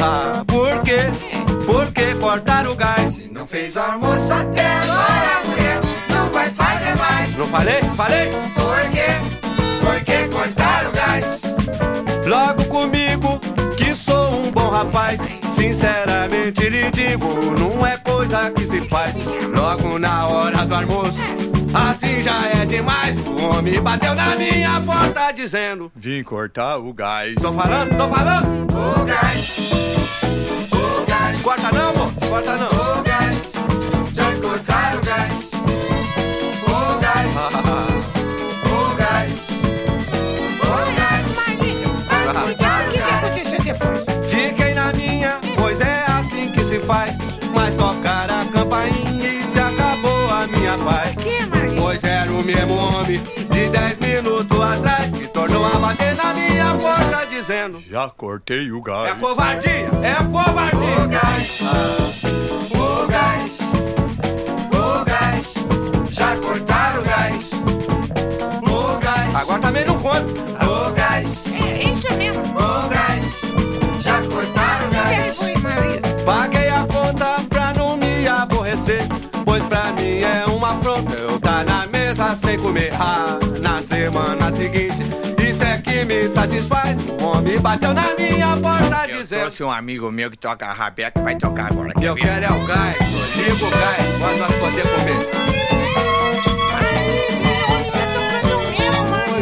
Ah, por quê? Por que cortar o gás? Se não fez o almoço até agora, mulher, não vai fazer mais. Não falei? Falei? Por quê? Por que cortar o gás? Logo comigo, que sou um bom rapaz. Sinceramente lhe digo, não é coisa que se faz. Logo na hora do almoço, assim já é demais. O homem bateu na minha porta dizendo: Vim cortar o gás. Tô falando, tô falando. O gás. O gás. Corta não, moço, corta não. Mesmo homem de dez minutos atrás que tornou a bater na minha porta dizendo: Já cortei o gás. É covardia, é covardia. O gás, o gás, o gás. Já cortaram o gás. O gás. Agora também não conta. Comer. Ah, na semana seguinte, isso é que me satisfaz. O homem bateu na minha porta Eu dizendo: trouxe um amigo meu que toca rabeca, vai tocar agora. Eu quero é o gás, liga o gás, pra nós poder comer.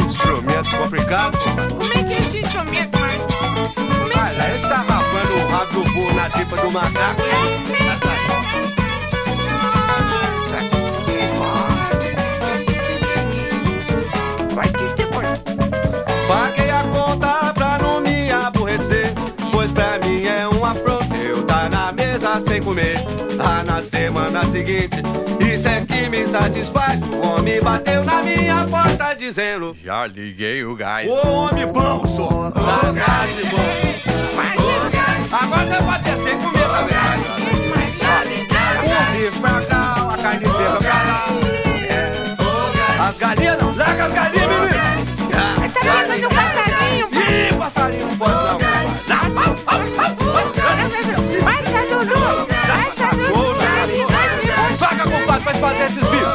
Instrumento complicado. Como é que é esse instrumento, Marcos? Ah, lá ele tá rapando o rabo do burro na tripa do macaco. comer. Ah, na semana seguinte, isso é que me satisfaz. O homem bateu na minha porta dizendo: Já liguei o gás. Ô, homem bom, sou. o gás, bom. Mas, o gás. Agora você pode descer e comer também. Gás, já liguei o bife pra cá, a carne seca pra lá. É. As galinhas não, larga as galinhas, menino. Tá pensando um passarinho? Sim, passarinho, não pode. That's his beer.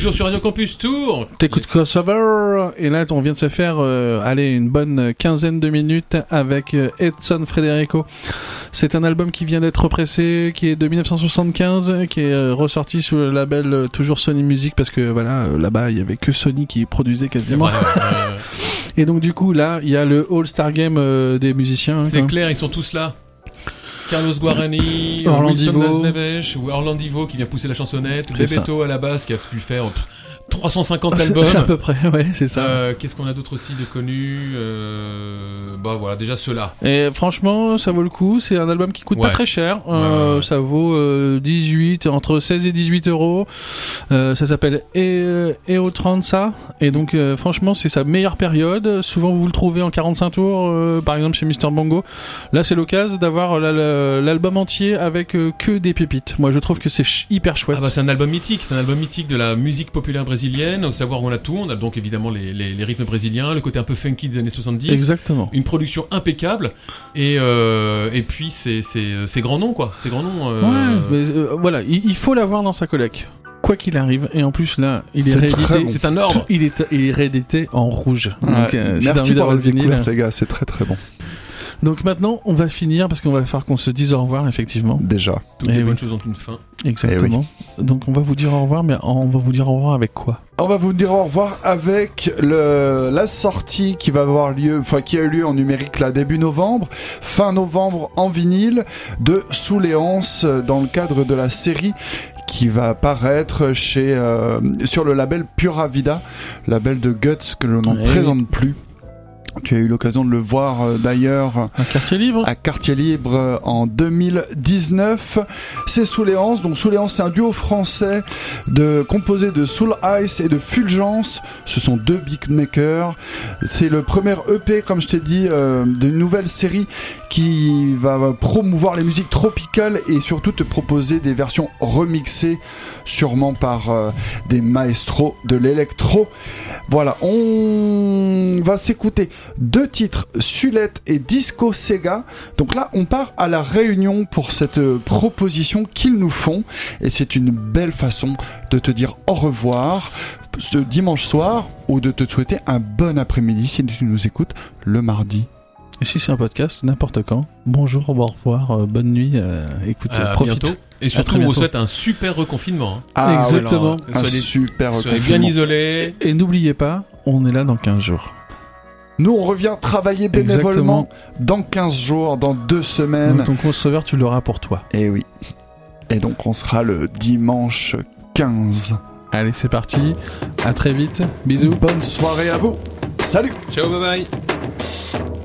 Toujours sur Radio Campus Tour. T'écoutes Crossover et là on vient de se faire euh, aller une bonne quinzaine de minutes avec euh, Edson Federico. C'est un album qui vient d'être repressé, qui est de 1975, qui est euh, ressorti sous le label euh, toujours Sony Music parce que voilà là-bas il y avait que Sony qui produisait quasiment. vrai, ouais, et donc du coup là il y a le All Star Game des musiciens. hein, C'est clair, ils sont tous là. Carlos Guarani, Orlando Wilson. Nasneves, ou Orlandivo qui vient pousser la chansonnette, Bebeto à la basse qui a pu faire 350 albums. À peu près, ouais, c'est ça. Euh, Qu'est-ce qu'on a d'autre aussi de connu euh, Bah voilà, déjà ceux-là. Et franchement, ça vaut le coup. C'est un album qui coûte Ouais. pas très cher. Euh, ouais, ouais. Ça vaut euh, 18, entre 16 et 18 euros. Ça s'appelle EO Transa. Et donc, franchement, c'est sa meilleure période. Souvent, vous le trouvez en 45 tours, par exemple chez Mr. Bongo. Là, c'est l'occasion d'avoir la- la- l'album entier avec que des pépites. Moi, je trouve que c'est hyper chouette. Ah bah c'est un album mythique, c'est un album mythique de la musique populaire brésilienne, au savoir on a tout, on a donc évidemment les, les- les rythmes brésiliens, le côté un peu funky des années 70. Exactement. Une production impeccable, et, euh, et puis c'est c'est- c'est grand nom quoi, c'est grand nom. euh, Ouais, mais euh, voilà, il, il faut l'avoir dans sa collecte. Quoi qu'il arrive, et en plus là, il est, réédité. C'est un ordre. Il est, il est réédité en rouge. Ouais. Donc, euh, Merci envie pour d'avoir la le vinyle. les gars, c'est très très bon. Donc maintenant, on va finir parce qu'on va faire qu'on se dise au revoir, effectivement. Déjà. Toutes Eh les oui. bonnes choses ont une fin. Exactement. Donc on va vous dire au revoir, mais on va vous dire au revoir avec quoi? On va vous dire au revoir avec le, la sortie qui va avoir lieu, enfin qui a eu lieu en numérique là début novembre, fin novembre en vinyle de Souléance euh, dans le cadre de la série qui va apparaître chez euh, sur le label Pura Vida, label de Guts que l'on n'en Eh présente plus. Tu as eu l'occasion de le voir euh, d'ailleurs Un quartier libre à Quartier Libre euh, en 2019. C'est Souléance. Donc Souléance, c'est un duo français de, composé de Soul Ice et de Fulgence. Ce sont deux beatmakers. C'est le premier EP, comme je t'ai dit, euh, d'une nouvelle série qui va promouvoir les musiques tropicales et surtout te proposer des versions remixées, sûrement par euh, des maestros de l'électro. Voilà, on va s'écouter deux titres, Sulette et Disco Sega. Donc là, on part à la réunion pour cette euh, proposition qu'ils nous font. Et c'est une belle façon de te dire au revoir ce dimanche soir ou de te souhaiter un bon après-midi si tu nous écoutes le mardi. Et si c'est un podcast, n'importe quand. Bonjour, au revoir, euh, bonne nuit. euh, écoute, À profite. bientôt. Et surtout, on vous souhaite un super reconfinement. hein. Ah, Exactement. un Soyez- super Soyez bien reconfinement. isolés. Et n'oubliez pas, on est là dans 15 jours. Nous, on revient travailler bénévolement dans 15 jours, dans deux semaines. Donc ton crossover, tu l'auras pour toi. Et oui. Et donc, on sera le dimanche 15. Allez, c'est parti. À très vite. Bisous. Bonne soirée à vous. Salut Ciao, bye bye.